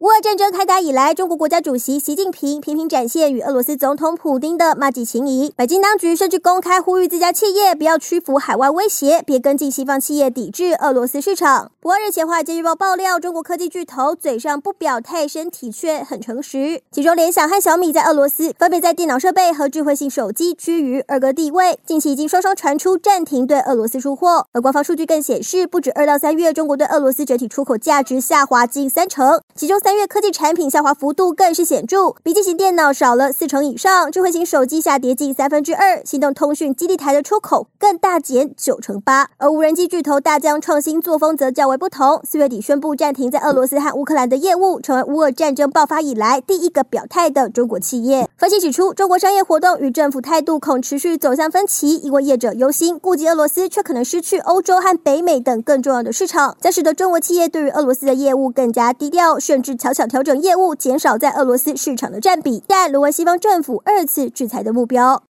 乌战争开打以来，中国国家主席习近平频频展现与俄罗斯总统普丁的麻吉情谊。北京当局甚至公开呼吁自家企业不要屈服海外威胁，别跟进西方企业抵制俄罗斯市场。不过日前，华尔街日报爆料，中国科技巨头嘴上不表态，身体却很诚实。其中，联想和小米在俄罗斯分别在电脑设备和智慧型手机居于二个地位。近期已经双双传出暂停对俄罗斯出货。而官方数据更显示，不止二到三月，中国对俄罗斯整体出口价值下滑近三成，其中三月科技产品下滑幅度更是显著，笔记型电脑少了四成以上，智慧型手机下跌近三分之二，行动通讯基地台的出口更大减九成八。而无人机巨头大疆创新作风则较为不同，四月底宣布暂停在俄罗斯和乌克兰的业务，成为乌俄战争爆发以来第一个表态的中国企业。分析指出，中国商业活动与政府态度恐持续走向分歧，因为业者忧心顾及俄罗斯，却可能失去欧洲和北美等更重要的市场，将使得中国企业对于俄罗斯的业务更加低调，甚至悄悄调。整业务，减少在俄罗斯市场的占比，但沦为西方政府二次制裁的目标。